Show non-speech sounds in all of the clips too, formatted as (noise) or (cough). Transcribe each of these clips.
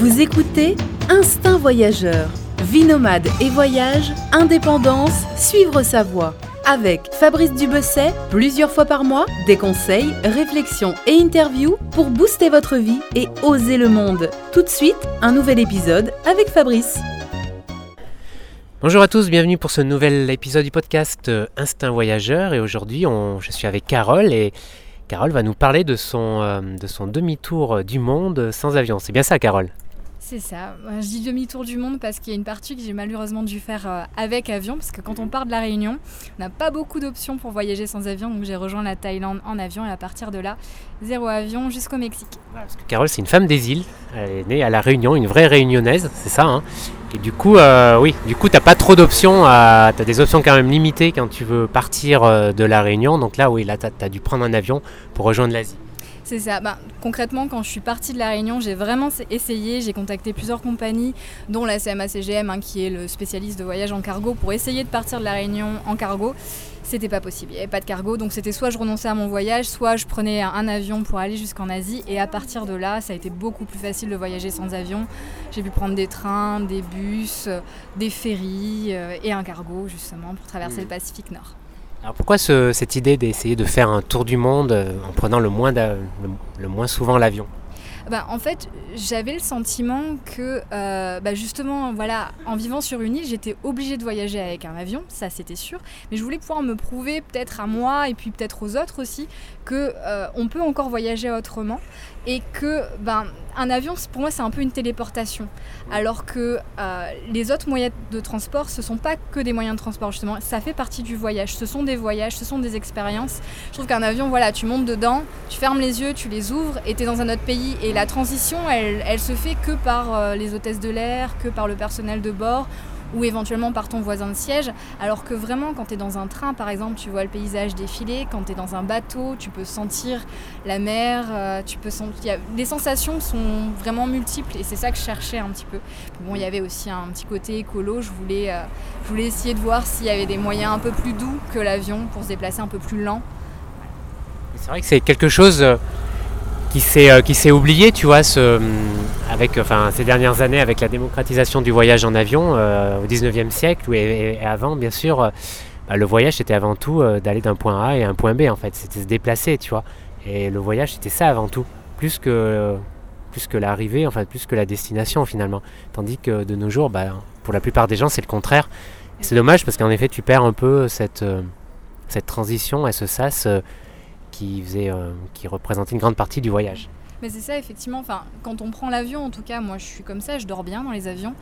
Vous écoutez Instinct Voyageur. Vie nomade et voyage, indépendance, suivre sa voie. Avec Fabrice Dubesset, plusieurs fois par mois, des conseils, réflexions et interviews pour booster votre vie et oser le monde. Tout de suite, un nouvel épisode avec Fabrice. Bonjour à tous, bienvenue pour ce nouvel épisode du podcast euh, Instinct Voyageur. Et aujourd'hui, je suis avec Carole et Carole va nous parler de son, euh, de son demi-tour du monde sans avion. C'est bien ça, Carole? C'est ça. Euh, Je dis demi-tour du monde parce qu'il y a une partie que j'ai malheureusement dû faire euh, avec avion, parce que quand on part de la Réunion, on n'a pas beaucoup d'options pour voyager sans avion. Donc j'ai rejoint la Thaïlande en avion et à partir de là, zéro avion jusqu'au Mexique. Parce que Carole, c'est une femme des îles. Elle est née à La Réunion, une vraie réunionnaise, c'est ça. hein et du coup, euh, oui, du coup, t'as pas trop d'options. Tu as des options quand même limitées quand tu veux partir euh, de La Réunion. Donc là, oui, là, tu as, dû prendre un avion pour rejoindre l'Asie. C'est ça. Ben, concrètement, quand je suis partie de la Réunion, j'ai vraiment essayé. J'ai contacté plusieurs compagnies, dont la CMA-CGM, hein, qui est le spécialiste de voyage en cargo, pour essayer de partir de la Réunion en cargo. C'était pas possible, il n'y avait pas de cargo, donc c'était soit je renonçais à mon voyage, soit je prenais un avion pour aller jusqu'en Asie. Et à partir de là, ça a été beaucoup plus facile de voyager sans avion. J'ai pu prendre des trains, des bus, euh, des ferries euh, et un cargo justement pour traverser Mmh. le Pacifique Nord. Alors pourquoi ce- cette idée d'essayer de faire un tour du monde euh, en prenant le moins, le moins souvent l'avion? Bah, en fait, j'avais le sentiment que, euh, bah, justement, voilà, en vivant sur une île, j'étais obligée de voyager avec un avion, ça c'était sûr. Mais je voulais pouvoir me prouver, peut-être à moi et puis peut-être aux autres aussi, que euh, on peut encore voyager autrement et que, ben, un avion, pour moi, c'est un peu une téléportation. Alors que euh, les autres moyens de transport, ce sont pas que des moyens de transport justement, ça fait partie du voyage. Ce sont des voyages, ce sont des expériences. Je trouve qu'un avion, voilà, tu montes dedans, tu fermes les yeux, tu les ouvres et tu es dans un autre pays. Et la transition, elle, elle se fait que par euh, les hôtesses de l'air, que par le personnel de bord ou éventuellement par ton voisin de siège. Alors que vraiment, quand tu es dans un train, par exemple, tu vois le paysage défiler. Quand tu es dans un bateau, tu peux sentir la mer. euh, tu peux sentir... Les sensations sont vraiment multiples et c'est ça que je cherchais un petit peu. Bon, il y avait aussi un petit côté écolo. Je voulais, euh, je voulais essayer de voir s'il y avait des moyens un peu plus doux que l'avion pour se déplacer un peu plus lent. C'est vrai que c'est quelque chose euh, qui s'est euh, qui s'est oublié, tu vois, hum, avec enfin ces dernières années avec la démocratisation du voyage en avion euh, au 19e siècle et, et avant bien sûr euh, bah, le voyage c'était avant tout euh, d'aller d'un point A et un point B en fait, c'était se déplacer, tu vois. Et le voyage c'était ça avant tout, plus que plus que l'arrivée, enfin plus que la destination finalement. Tandis que de nos jours, bah, pour la plupart des gens, c'est le contraire. C'est dommage parce qu'en effet, tu perds un peu cette, euh, cette transition et ce sas euh, qui, faisait, euh, qui représentait une grande partie du voyage. Mais c'est ça, effectivement. Enfin, quand on prend l'avion, en tout cas, moi je suis comme ça, je dors bien dans les avions.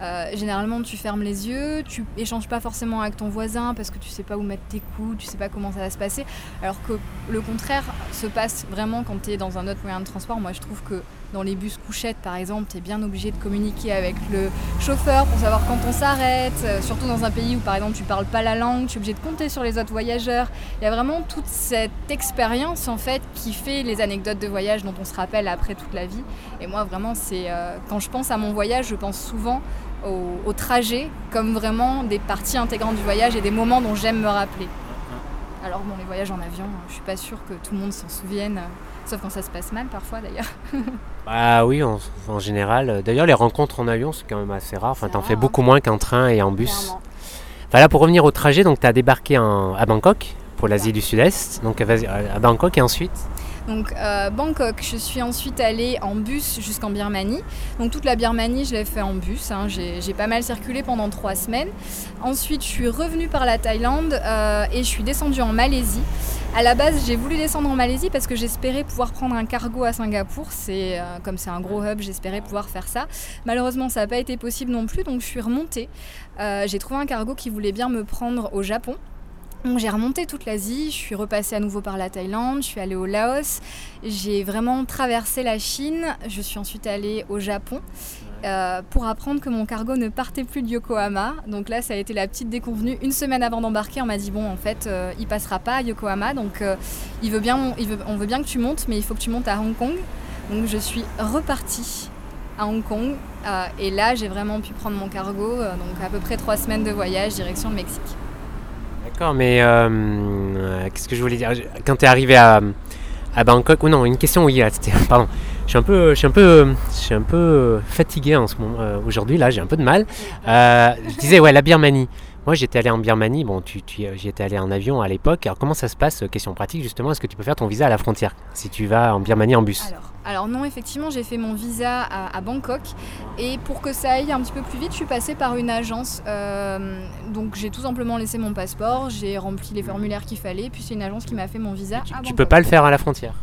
Euh, généralement, tu fermes les yeux, tu échanges pas forcément avec ton voisin parce que tu sais pas où mettre tes coups, tu sais pas comment ça va se passer. Alors que le contraire se passe vraiment quand tu es dans un autre moyen de transport. Moi, je trouve que dans les bus couchettes, par exemple, tu es bien obligé de communiquer avec le chauffeur pour savoir quand on s'arrête. Euh, surtout dans un pays où, par exemple, tu parles pas la langue, tu es obligé de compter sur les autres voyageurs. Il y a vraiment toute cette expérience en fait qui fait les anecdotes de voyage dont on se rappelle après toute la vie. Et moi vraiment c'est euh, quand je pense à mon voyage, je pense souvent au, trajet comme vraiment des parties intégrantes du voyage et des moments dont j'aime me rappeler. Alors bon les voyages en avion, je suis pas sûre que tout le monde s'en souvienne, euh, sauf quand ça se passe mal parfois d'ailleurs. (laughs) Bah oui, en, en général. D'ailleurs, les rencontres en avion, c'est quand même assez rare. Enfin, t'en fais hein. beaucoup moins qu'en train et en bus. Clairement. Voilà, pour revenir au trajet, donc tu as débarqué en- à Bangkok pour l'Asie du Sud-Est. Donc vas-y, à Bangkok et ensuite Donc euh, Bangkok, je suis ensuite allée en bus jusqu'en Birmanie. Donc toute la Birmanie, je l'ai fait en bus. hein. J'ai pas mal circulé pendant trois semaines. Ensuite, je suis revenue par la Thaïlande euh, et je suis descendue en Malaisie. À la base, j'ai voulu descendre en Malaisie parce que j'espérais pouvoir prendre un cargo à Singapour. Euh, comme c'est un gros hub, j'espérais pouvoir faire ça. Malheureusement, ça n'a pas été possible non plus, donc je suis remontée. J'ai trouvé un cargo qui voulait bien me prendre au Japon. Donc j'ai remonté toute l'Asie, je suis repassée à nouveau par la Thaïlande, je suis allée au Laos, j'ai vraiment traversé la Chine, je suis ensuite allée au Japon euh, pour apprendre que mon cargo ne partait plus de Yokohama. Donc là ça a été la petite déconvenue. Une semaine avant d'embarquer, on m'a dit bon en fait euh, il passera pas à Yokohama, donc euh, il veut bien, il veut- on veut bien que tu montes, mais il faut que tu montes à Hong Kong. Donc je suis repartie à Hong Kong euh, et là j'ai vraiment pu prendre mon cargo, donc à peu près trois semaines de voyage direction le Mexique. D'accord, mais euh, euh, qu'est-ce que je voulais dire? Quand tu es arrivé à, Bangkok, ou non, une question, oui, c'était- (laughs) pardon. Je suis un peu, je suis un peu, je suis un peu fatigué en ce moment. euh, Aujourd'hui, là, j'ai un peu de mal. Je disais, ouais, la Birmanie. Moi, j'étais allé en Birmanie. Bon, tu, tu, j'y étais allé en avion à l'époque. Alors, comment ça se passe euh, Question pratique, justement? Est-ce que tu peux faire ton visa à la frontière si tu vas en Birmanie en bus? Alors, alors non, effectivement, j'ai fait mon visa à, à Bangkok et pour que ça aille un petit peu plus vite, je suis passée par une agence. euh, donc j'ai tout simplement laissé mon passeport, j'ai rempli les formulaires qu'il fallait, puis c'est une agence qui m'a fait mon visa tu, à tu peux pas le faire à la frontière?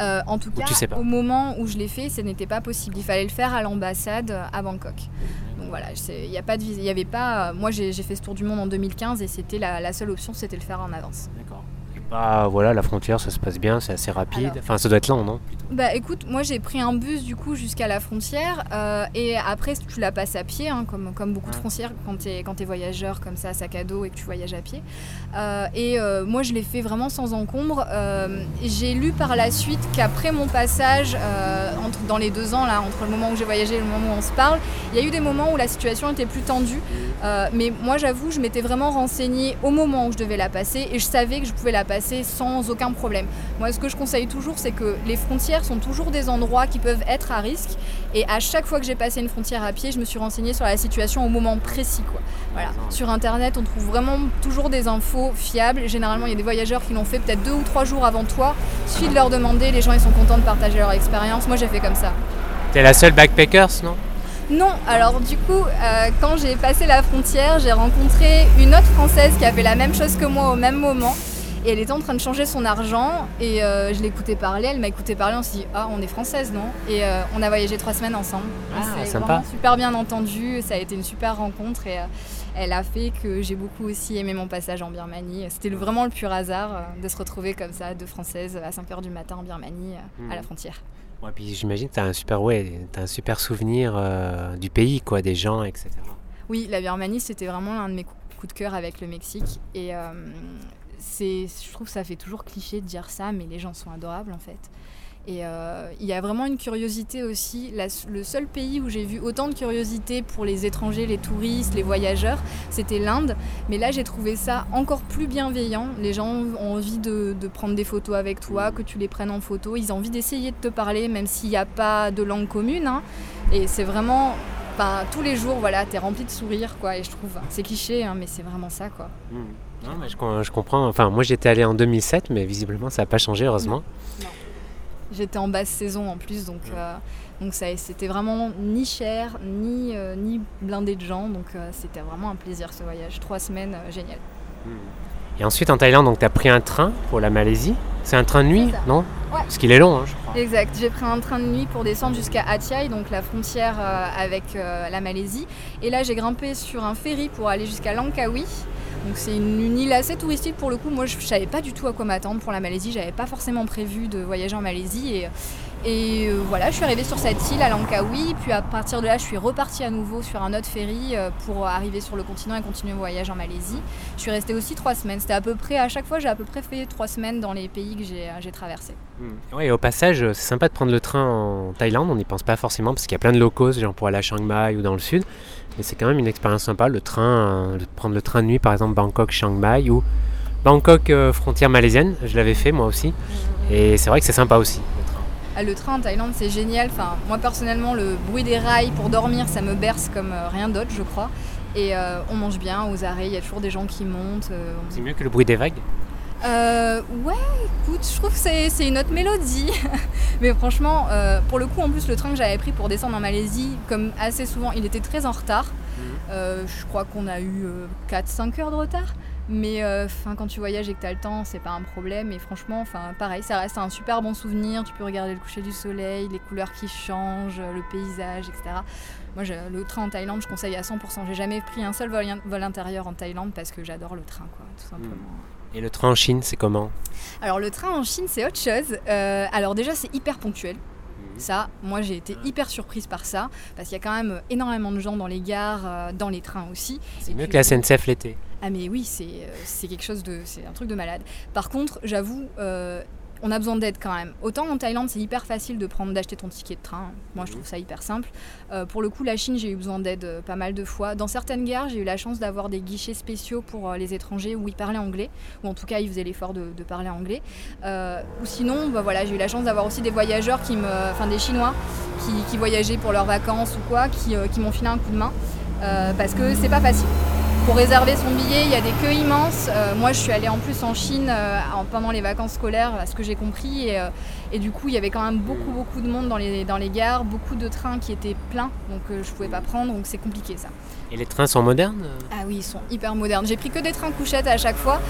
Euh, en tout Ou cas, tu sais pas. au moment où je l'ai fait, ce n'était pas possible. Il fallait le faire à l'ambassade euh, à Bangkok. Donc voilà, il n'y a pas de visa. Il y avait pas. euh, moi, j'ai j'ai fait ce tour du monde en 2015 et c'était la, la seule option, c'était le faire en avance. D'accord. Bah voilà, la frontière, ça se passe bien, c'est assez rapide. Alors- Enfin, ça doit être lent, non Bah écoute, moi j'ai pris un bus du coup jusqu'à la frontière euh, et après tu la passes à pied, hein, comme, comme beaucoup de frontières quand tu es, quand t'es voyageur comme ça, sac à dos et que tu voyages à pied. Euh, et euh, moi je l'ai fait vraiment sans encombre. J'ai lu par la suite qu'après mon passage, entre, dans les deux ans, là, entre le moment où j'ai voyagé et le moment où on se parle, il y a eu des moments où la situation était plus tendue. Mais moi j'avoue, je m'étais vraiment renseignée au moment où je devais la passer et je savais que je pouvais la passer sans aucun problème. Moi, ce que je conseille toujours, c'est que les frontières sont toujours des endroits qui peuvent être à risque. Et à chaque fois que j'ai passé une frontière à pied, je me suis renseignée sur la situation au moment précis. Quoi. Voilà. Sur Internet, on trouve vraiment toujours des infos fiables. Généralement, il y a des voyageurs qui l'ont fait peut-être deux ou trois jours avant toi. Il suffit de leur demander. Les gens, ils sont contents de partager leur expérience. Moi, j'ai fait comme ça. T'es la seule backpackers, non? Non, alors du coup, euh, quand j'ai passé la frontière, j'ai rencontré une autre Française qui a fait la même chose que moi au même moment. Et elle était en train de changer son argent et euh, je écouté parler, elle m'a écouté parler, on s'est dit ah on est française non? Et euh, on a voyagé trois semaines ensemble. Ah, on s'est sympa. vraiment super bien entendu, ça a été une super rencontre et euh, elle a fait que j'ai beaucoup aussi aimé mon passage en Birmanie. C'était vraiment le pur hasard euh, de se retrouver comme ça, deux Françaises à 5h du matin en Birmanie, à la Mhm. frontière. Ouais, puis j'imagine que t'as un super, ouais, t'as un super souvenir du pays, quoi, des gens, etc. Oui, la Birmanie, c'était vraiment l'un de mes cou- coups de cœur avec le Mexique. Et euh, c'est, je trouve que ça fait toujours cliché de dire ça, mais les gens sont adorables en fait. Et euh, il y a vraiment une curiosité aussi. Le seul pays où j'ai vu autant de curiosité pour les étrangers, les touristes, les voyageurs, c'était l'Inde. Mais là, j'ai trouvé ça encore plus bienveillant. Les gens ont envie de, prendre des photos avec toi, que tu les prennes en photo. Ils ont envie d'essayer de te parler, même s'il n'y a pas de langue commune. hein. Et c'est vraiment tous les jours, voilà, t'es rempli de sourires, quoi. Et je trouve, c'est cliché, hein, mais c'est vraiment ça, quoi. Non, mais je, com- je comprends. Enfin, moi j'étais allé en 2007, mais visiblement ça n'a pas changé, heureusement. J'étais en basse saison en plus, donc, euh, donc ça, c'était vraiment ni cher, ni, euh, ni blindé de gens. Donc euh, c'était vraiment un plaisir ce voyage. Trois semaines, euh, génial. Et ensuite en Thaïlande, donc tu as pris un train pour la Malaisie. C'est un train de nuit, non Ouais. Parce qu'il est long, hein, je crois. Exact. J'ai pris un train de nuit pour descendre jusqu'à Athiai, donc la frontière euh, avec euh, la Malaisie. Et là, j'ai grimpé sur un ferry pour aller jusqu'à Langkawi. Donc c'est une, île assez touristique pour le coup. Moi, je, je savais pas du tout à quoi m'attendre pour la Malaisie. J'avais pas forcément prévu de voyager en Malaisie. Et, et euh, voilà, je suis arrivée sur cette île à Langkawi. Puis à partir de là, je suis repartie à nouveau sur un autre ferry euh, pour arriver sur le continent et continuer mon voyage en Malaisie. Je suis restée aussi trois semaines. C'était à peu près, à chaque fois, j'ai à peu près fait trois semaines dans les pays que j'ai j'ai traversés. Oui, au passage, euh, c'est sympa de prendre le train en Thaïlande. On n'y pense pas forcément parce qu'il y a plein de locaux, genre pour aller à Chiang Mai ou dans le sud. Mais c'est quand même une expérience sympa, le train, euh, prendre le train de nuit, par exemple Bangkok-Chiang Mai ou Bangkok euh, frontière malaisienne. Je l'avais fait moi aussi. Et c'est vrai que c'est sympa aussi. Ah, le train en Thaïlande, c'est génial. Enfin, moi personnellement, le bruit des rails pour dormir, ça me berce comme euh, rien d'autre, je crois. Et euh, on mange bien aux arrêts, il y a toujours des gens qui montent. euh, on- C'est mieux que le bruit des vagues. Euh, ouais, écoute, je trouve que c'est c'est une autre mélodie. (laughs) Mais franchement, euh, pour le coup, en plus, le train que j'avais pris pour descendre en Malaisie, comme assez souvent, il était très en retard. Euh, je crois qu'on a eu 4-5 heures de retard. Mais euh, 'fin, quand tu voyages et que tu as le temps, c'est pas un problème. Et franchement, enfin, pareil, ça reste un super bon souvenir. Tu peux regarder le coucher du soleil, les couleurs qui changent, le paysage, etc. Moi, je- le train en Thaïlande, je conseille à 100%. J'ai jamais pris un seul vol, vol intérieur en Thaïlande parce que j'adore le train, quoi, tout simplement. Et le train en Chine, c'est comment? Alors le train en Chine, c'est autre chose. Euh, alors déjà, c'est hyper ponctuel. Ça, moi j'ai été hyper surprise par ça, parce qu'il y a quand même énormément de gens dans les gares, euh, dans les trains aussi. C'est mieux puis- que la SNCF l'été. Ah mais oui, c'est euh, c'est quelque chose de... c'est un truc de malade. Par contre, j'avoue, euh, on a besoin d'aide quand même. Autant en Thaïlande, c'est hyper facile de prendre, d'acheter ton ticket de train. Moi, je trouve ça hyper simple. Euh, pour le coup, la Chine, j'ai eu besoin d'aide pas mal de fois. Dans certaines gares, j'ai eu la chance d'avoir des guichets spéciaux pour les étrangers où ils parlaient anglais, ou en tout cas, ils faisaient l'effort de, parler anglais. Ou sinon, bah, voilà, j'ai eu la chance d'avoir aussi des voyageurs qui me, enfin des Chinois qui, qui voyageaient pour leurs vacances ou quoi, qui, m'ont filé un coup de main. Parce que c'est pas facile. Pour réserver son billet, il y a des queues immenses. Euh, moi, je suis allée en plus en Chine euh, en- pendant les vacances scolaires, à ce que j'ai compris. Euh, et du coup, il y avait quand même beaucoup, beaucoup de monde dans les, dans les gares, beaucoup de trains qui étaient pleins, donc euh, je pouvais pas prendre, donc c'est compliqué ça. Et les trains sont modernes Ah oui, ils sont hyper modernes. J'ai pris que des trains couchettes à chaque fois.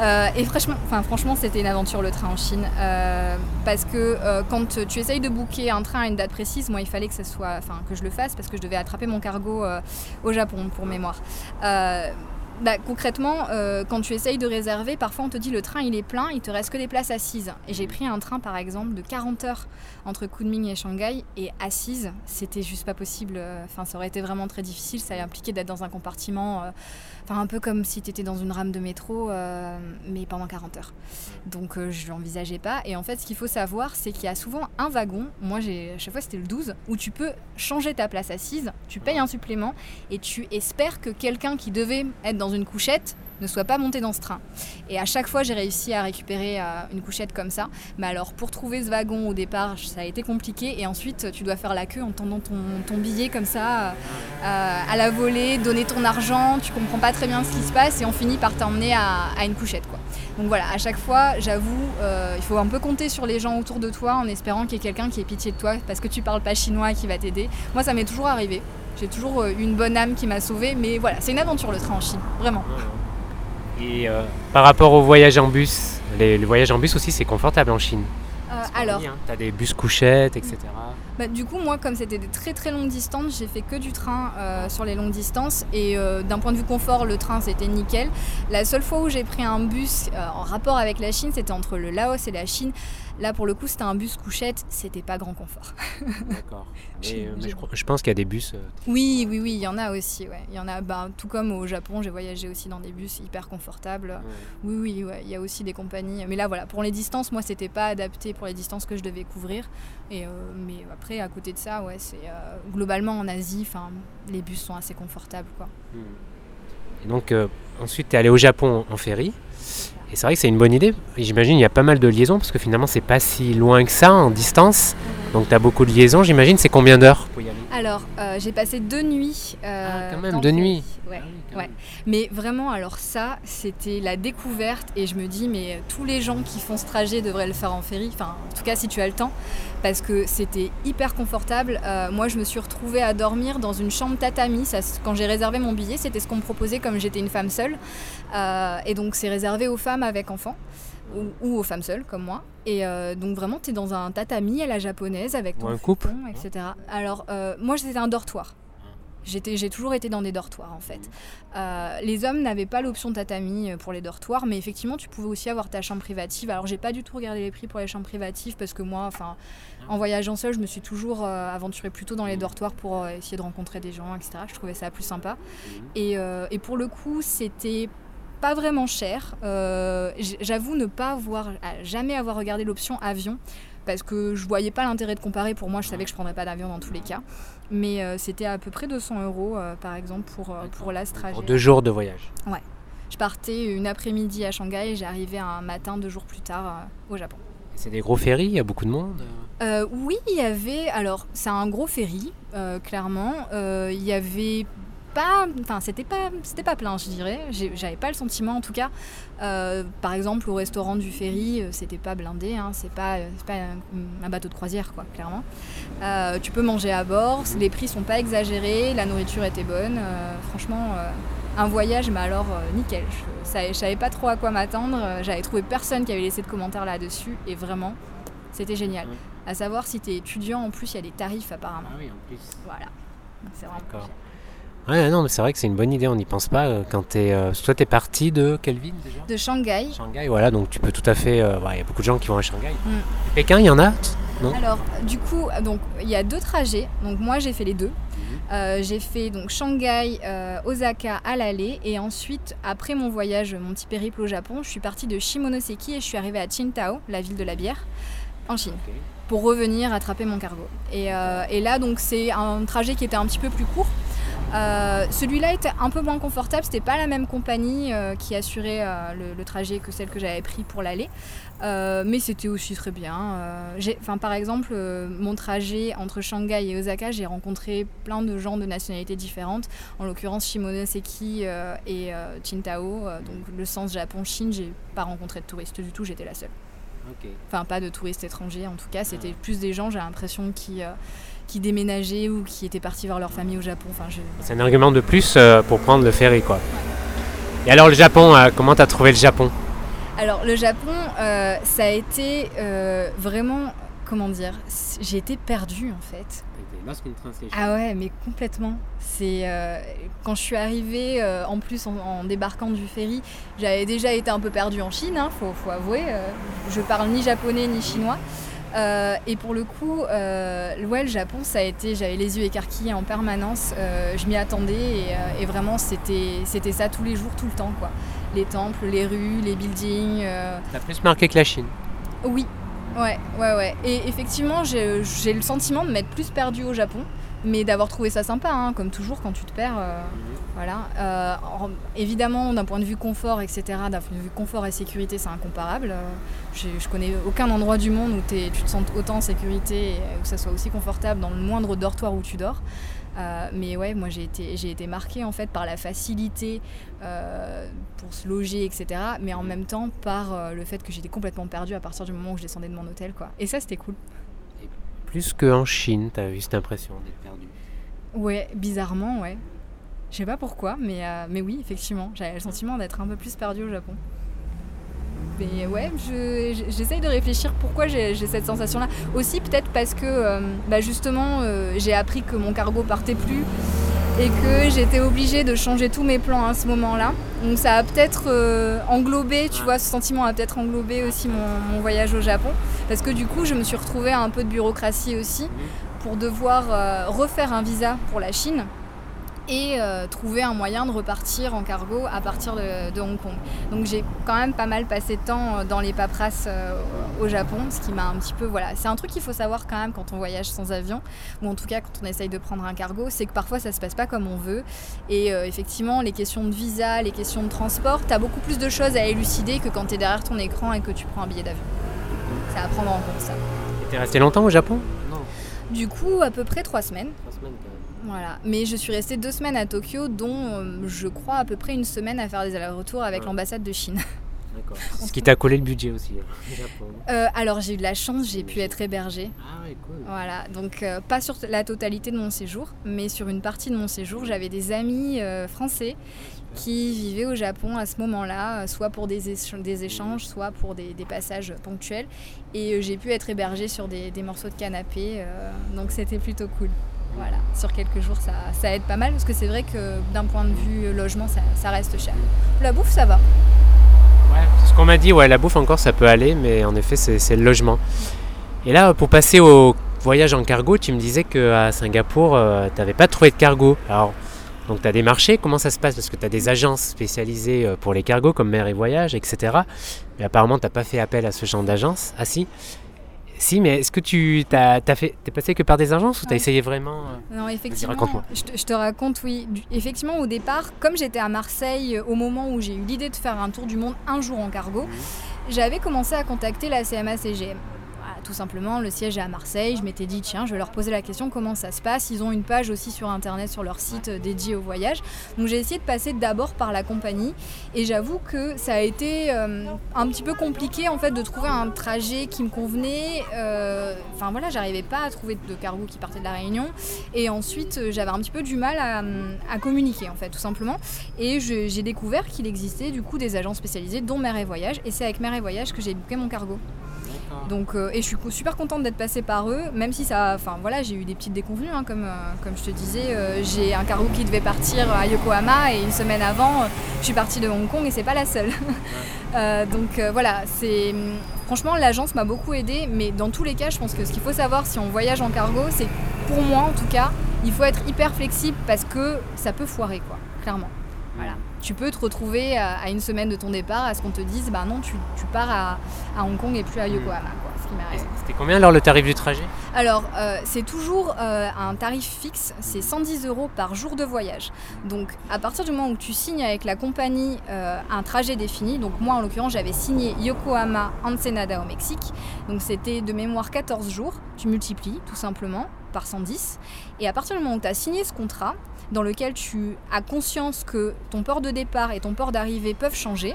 Euh, et franchement, enfin, franchement c'était une aventure le train en Chine. Euh, parce que euh, quand tu essayes de booker un train à une date précise, moi il fallait que, ça soit, enfin, que je le fasse parce que je devais attraper mon cargo euh, au Japon pour mémoire. Euh, bah, concrètement, euh, quand tu essayes de réserver, parfois on te dit le train il est plein, il te reste que des places assises. Et j'ai pris un train par exemple de 40 heures entre Kunming et Shanghai et assise, c'était juste pas possible. Enfin, ça aurait été vraiment très difficile. Ça impliquait d'être dans un compartiment, euh, enfin un peu comme si tu étais dans une rame de métro, euh, mais pendant 40 heures. Donc euh, je l'envisageais pas. Et en fait, ce qu'il faut savoir, c'est qu'il y a souvent un wagon. Moi, j'ai à chaque fois c'était le 12 où tu peux changer ta place assise. Tu payes un supplément et tu espères que quelqu'un qui devait être dans une couchette ne soit pas monté dans ce train. Et à chaque fois, j'ai réussi à récupérer euh, une couchette comme ça. Mais alors, pour trouver ce wagon au départ, ça a été compliqué. Et ensuite, tu dois faire la queue en tendant ton, billet comme ça, euh, à la volée, donner ton argent. Tu comprends pas très bien ce qui se passe et on finit par t'emmener à, une couchette, quoi. Donc voilà, à chaque fois, j'avoue, euh, il faut un peu compter sur les gens autour de toi en espérant qu'il y ait quelqu'un qui ait pitié de toi parce que tu parles pas chinois qui va t'aider. Moi, ça m'est toujours arrivé. J'ai toujours euh, une bonne âme qui m'a sauvée, mais voilà, c'est une aventure le train en Chine, vraiment. Et euh, par rapport au voyage en bus, les, le voyage en bus aussi c'est confortable en Chine. Euh, alors, mis, hein. T'as des bus couchettes, etc. Bah, du coup, moi, comme c'était des très très longues distances, j'ai fait que du train euh, sur les longues distances. Et euh, d'un point de vue confort, le train c'était nickel. La seule fois où j'ai pris un bus euh, en rapport avec la Chine, c'était entre le Laos et la Chine. Là, pour le coup, c'était un bus couchette, c'était pas grand confort. (laughs) D'accord. Mais, je, pense qu'il y a des bus. Oui, oui, oui, il y en a aussi. Ouais. Il y en a, bah, tout comme au Japon, j'ai voyagé aussi dans des bus hyper confortables. Oui, oui, ouais, il y a aussi des compagnies. Mais là, voilà, pour les distances, moi, c'était pas adapté pour les distances que je devais couvrir. Et, mais après, à côté de ça, ouais, c'est euh, globalement en Asie, enfin, les bus sont assez confortables, quoi. Et donc euh, ensuite tu es allé au Japon en ferry. Et c'est vrai que c'est une bonne idée. J'imagine il y a pas mal de liaisons parce que finalement c'est pas si loin que ça en distance. Donc tu as beaucoup de liaisons. J'imagine c'est combien d'heures? Pour y aller Alors, euh, j'ai passé deux nuits. euh, Ah, quand même, deux nuits. Ouais. Ah oui, quand ouais. même. Mais vraiment, alors ça, c'était la découverte. Et je me dis, mais euh, tous les gens qui font ce trajet devraient le faire en ferry. Enfin, en tout cas, si tu as le temps. Parce que c'était hyper confortable. Euh, moi, je me suis retrouvée à dormir dans une chambre tatami. Ça, quand j'ai réservé mon billet, c'était ce qu'on me proposait comme j'étais une femme seule. Et donc, c'est réservé aux femmes avec enfants. Ou, ou aux femmes seules, comme moi. Et euh, donc, vraiment, tu es dans un tatami à la japonaise avec ton couple. etc. Alors, euh, moi, c'était un dortoir. J'étais, j'ai toujours été dans des dortoirs en fait. Euh, les hommes n'avaient pas l'option tatami pour les dortoirs, mais effectivement tu pouvais aussi avoir ta chambre privative. Alors j'ai pas du tout regardé les prix pour les chambres privatives parce que moi, enfin, en voyageant seul, je me suis toujours euh, aventurée plutôt dans les dortoirs pour euh, essayer de rencontrer des gens, etc. Je trouvais ça plus sympa. Et, euh, et pour le coup, c'était pas vraiment cher. Euh, J'avoue ne pas avoir, à jamais avoir regardé l'option avion parce que je voyais pas l'intérêt de comparer. Pour moi, je savais que je prendrais pas d'avion dans tous les cas. Mais euh, c'était à peu près 200 euros euh, par exemple pour, pour trajet. Pour deux jours de voyage. Je partais une après-midi à Shanghai et j'arrivais un matin deux jours plus tard au Japon. C'est des gros ferries, il y a beaucoup de monde. Oui, il y avait. Alors, c'est un gros ferry, clairement. Il y avait pas. Enfin, c'était pas, c'était pas plein, je dirais. J'avais pas le sentiment, en tout cas. Euh, par exemple, au restaurant du ferry, euh, c'était pas blindé. Hein, c'est pas, euh, pas un, un bateau de croisière, quoi, clairement. Euh, tu peux manger à bord. Les prix sont pas exagérés. La nourriture était bonne. euh, franchement. un voyage, mais alors nickel. Je, je savais pas trop à quoi m'attendre. J'avais trouvé personne qui avait laissé de commentaires là-dessus. Et vraiment, c'était génial. À savoir, si tu es étudiant, en plus, il y a des tarifs apparemment. oui, en plus. Voilà. C'est vraiment. Ouais, non, mais c'est vrai que c'est une bonne idée, on n'y pense pas. euh, Quand t'es, euh, toi, t'es parti de quelle ville déjà? De Shanghai. Shanghai, voilà, donc tu peux tout à fait. euh, ouais, Il y a beaucoup de gens qui vont à Shanghai. Mm. Pékin, il y en a? Non? Alors, du coup, donc il y a deux trajets. Donc moi, j'ai fait les deux. Mhm. Euh, j'ai fait donc Shanghai, euh, Osaka à l'aller et ensuite après mon voyage, mon petit périple au Japon, je suis partie de Shimonoseki et je suis arrivée à Qingdao, la ville de la bière, en Chine, pour revenir attraper mon cargo. Et, euh, et là donc c'est un trajet qui était un petit peu plus court. Euh, Celui-là était un peu moins confortable, c'était pas la même compagnie euh, qui assurait euh, le, le trajet que celle que j'avais pris pour l'aller, mais c'était aussi très bien. Enfin, par exemple, mon trajet entre Shanghai et Osaka, j'ai rencontré plein de gens de nationalités différentes, en l'occurrence Shimonoseki et euh, donc le sens Japon-Chine, j'ai pas rencontré de touristes du tout, j'étais la seule. Enfin, pas de touristes étrangers en tout cas, c'était plus des gens, j'ai l'impression, qui, qui déménageaient ou qui étaient partis voir leur famille au Japon. Enfin, je, C'est un argument de plus euh, pour prendre le ferry, quoi. Et alors le Japon, euh, comment t'as trouvé le Japon? Alors le Japon, euh, ça a été euh, vraiment, comment dire, j'ai été perdue en fait. Ah ouais, mais complètement. C'est euh, quand je suis arrivée, euh, en plus en, en débarquant du ferry, j'avais déjà été un peu perdue en Chine, hein, faut, faut avouer. euh, je parle ni japonais ni chinois. Euh, et pour le coup, euh, ouais, le Japon, ça a été, j'avais les yeux écarquillés en permanence. euh, je m'y attendais et, euh, et vraiment, c'était, c'était ça tous les jours, tout le temps, quoi. Les temples, les rues, les buildings. T'as plus marqué que la Chine. oui, ouais, ouais, ouais. Et effectivement, j'ai j'ai le sentiment de m'être plus perdue au Japon, mais d'avoir trouvé ça sympa, hein, comme toujours quand tu te perds. euh, voilà. Euh, en- évidemment, d'un point de vue confort, etc., d'un point de vue confort et sécurité, c'est incomparable. Euh, j'ai- je connais aucun endroit du monde où tu te sens autant en sécurité où ça soit aussi confortable dans le moindre dortoir où tu dors. Mais ouais, moi j'ai été, j'ai été marquée en fait par la facilité pour se loger, etc. Mais en même temps par le fait que j'étais complètement perdue à partir du moment où je descendais de mon hôtel, quoi. Et ça, c'était cool. Plus qu'en Chine, t'as eu cette impression d'être perdu. Ouais, bizarrement, ouais. Je sais pas pourquoi, mais, euh, mais oui, effectivement, j'avais le sentiment d'être un peu plus perdue au Japon. Mais ouais, je- je- j'essaye de réfléchir pourquoi j'ai j'ai cette sensation-là. Aussi peut-être parce que euh, bah justement euh, j'ai appris que mon cargo partait plus et que j'étais obligée de changer tous mes plans à ce moment-là. Donc ça a peut-être euh, englobé, tu vois, ce sentiment a peut-être englobé aussi mon, voyage au Japon. Parce que du coup, je me suis retrouvée à un peu de bureaucratie aussi pour devoir euh, refaire un visa pour la Chine et euh, trouver un moyen de repartir en cargo à partir de, de Hong Kong. Donc j'ai quand même pas mal passé de temps euh, dans les paperasses euh, au Japon, ce qui m'a un petit peu... Voilà, c'est un truc qu'il faut savoir quand même quand on voyage sans avion, ou en tout cas quand on essaye de prendre un cargo, c'est que parfois ça se passe pas comme on veut. Et euh, effectivement, les questions de visa, les questions de transport, t'as beaucoup plus de choses à élucider que quand t'es derrière ton écran et que tu prends un billet d'avion. C'est à prendre en compte ça. Et T'es resté longtemps au Japon? Non, Du coup, à peu près trois semaines. trois semaines. Voilà, mais je suis restée deux semaines à Tokyo, dont euh, je crois à peu près une semaine à faire des allers-retours avec Ouais. l'ambassade de Chine. (laughs) D'accord. Ce qui t'a collé le budget aussi. au Japon. Euh, alors j'ai eu de la chance, j'ai pu être hébergée. Ah ouais, cool. Voilà, donc euh, pas sur la totalité de mon séjour, mais sur une partie de mon séjour, j'avais des amis euh, français qui vivaient au Japon à ce moment-là, euh, soit pour des, éch- des échanges, soit pour des, des passages ponctuels. Et euh, j'ai pu être hébergée sur des, des morceaux de canapé, euh, donc c'était plutôt cool. Voilà, sur quelques jours, ça, aide pas mal, parce que c'est vrai que d'un point de vue logement, ça, reste cher. La bouffe, ça va. Ouais, c'est ce qu'on m'a dit, ouais, la bouffe encore ça peut aller, mais en effet c'est le logement. Et là, pour passer au voyage en cargo, tu me disais qu'à Singapour, euh, t'avais pas trouvé de cargo. Alors, donc tu as démarché, comment ça se passe? Parce que tu as des agences spécialisées euh, pour les cargos comme Mer et Voyage, etc. Mais apparemment, t'as pas fait appel à ce genre d'agence. Ah si Si, mais est-ce que tu t'as, t'as fait, t'es passé que par des agences ou t'as Ouais. essayé vraiment euh, Non, effectivement, je te, je te raconte, oui. Du- Effectivement, au départ, comme j'étais à Marseille euh, au moment où j'ai eu l'idée de faire un tour du monde un jour en cargo, j'avais commencé à contacter la CMA-CGM. Tout simplement, le siège est à Marseille. Je m'étais dit, tiens, je vais leur poser la question comment ça se passe? Ils ont une page aussi sur Internet, sur leur site euh, dédié au voyage. Donc j'ai essayé de passer d'abord par la compagnie. Et j'avoue que ça a été euh, un petit peu compliqué en fait de trouver un trajet qui me convenait. Euh, Enfin voilà, j'arrivais pas à trouver de cargo qui partait de la Réunion. Et ensuite, j'avais un petit peu du mal à, communiquer en fait, tout simplement. Et j'ai découvert qu'il existait du coup des agents spécialisés, dont Mer et Voyage. Et c'est avec Mer et Voyage que j'ai booké mon cargo. Donc, euh, et je suis super contente d'être passée par eux, même si ça, enfin voilà, j'ai eu des petites déconvenues, hein, comme, euh, comme je te disais, euh, j'ai un cargo qui devait partir à Yokohama et une semaine avant, je suis partie de Hong Kong et c'est pas la seule. (laughs) Donc voilà, c'est franchement l'agence m'a beaucoup aidée, mais dans tous les cas, je pense que ce qu'il faut savoir si on voyage en cargo, c'est que pour moi en tout cas, il faut être hyper flexible parce que ça peut foirer, quoi, clairement. Voilà. Tu peux te retrouver à, une semaine de ton départ à ce qu'on te dise, bah non, tu, tu pars à, à Hong Kong et plus à Yokohama, quoi, ce qui m'est arrivé. C'était combien alors le tarif du trajet? Alors, euh, c'est toujours euh, un tarif fixe, c'est 110 euros par jour de voyage. Donc, à partir du moment où tu signes avec la compagnie euh, un trajet défini, donc moi en l'occurrence, j'avais signé Yokohama Ensenada au Mexique, donc c'était de mémoire 14 jours, tu multiplies tout simplement par 110. Et à partir du moment où tu as signé ce contrat, dans lequel tu as conscience que ton port de départ et ton port d'arrivée peuvent changer,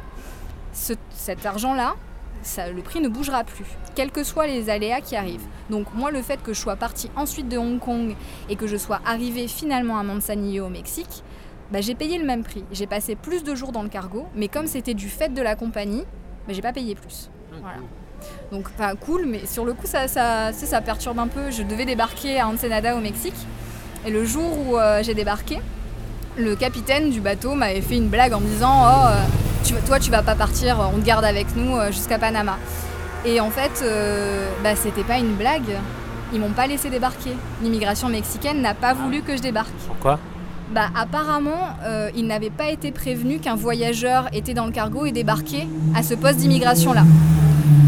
ce- cet argent-là, ça- le prix ne bougera plus, quels que soient les aléas qui arrivent. Donc moi, le fait que je sois partie ensuite de Hong Kong et que je sois arrivée finalement à Manzanillo au Mexique, bah, j'ai payé le même prix. J'ai passé plus de jours dans le cargo, mais comme c'était du fait de la compagnie, bah, j'ai pas payé plus. Voilà. Donc, enfin, cool, mais sur le coup, ça, ça perturbe un peu. Je devais débarquer à Ensenada au Mexique. Et le jour où euh, j'ai débarqué, le capitaine du bateau m'avait fait une blague en me disant Oh, euh, tu, toi, tu vas pas partir, on te garde avec nous euh, jusqu'à Panama. Et en fait, euh, bah, c'était pas une blague. Ils m'ont pas laissé débarquer. L'immigration mexicaine n'a pas voulu que je débarque. Pourquoi? Bah apparemment, euh, il n'avait pas été prévenu qu'un voyageur était dans le cargo et débarquait à ce poste d'immigration là.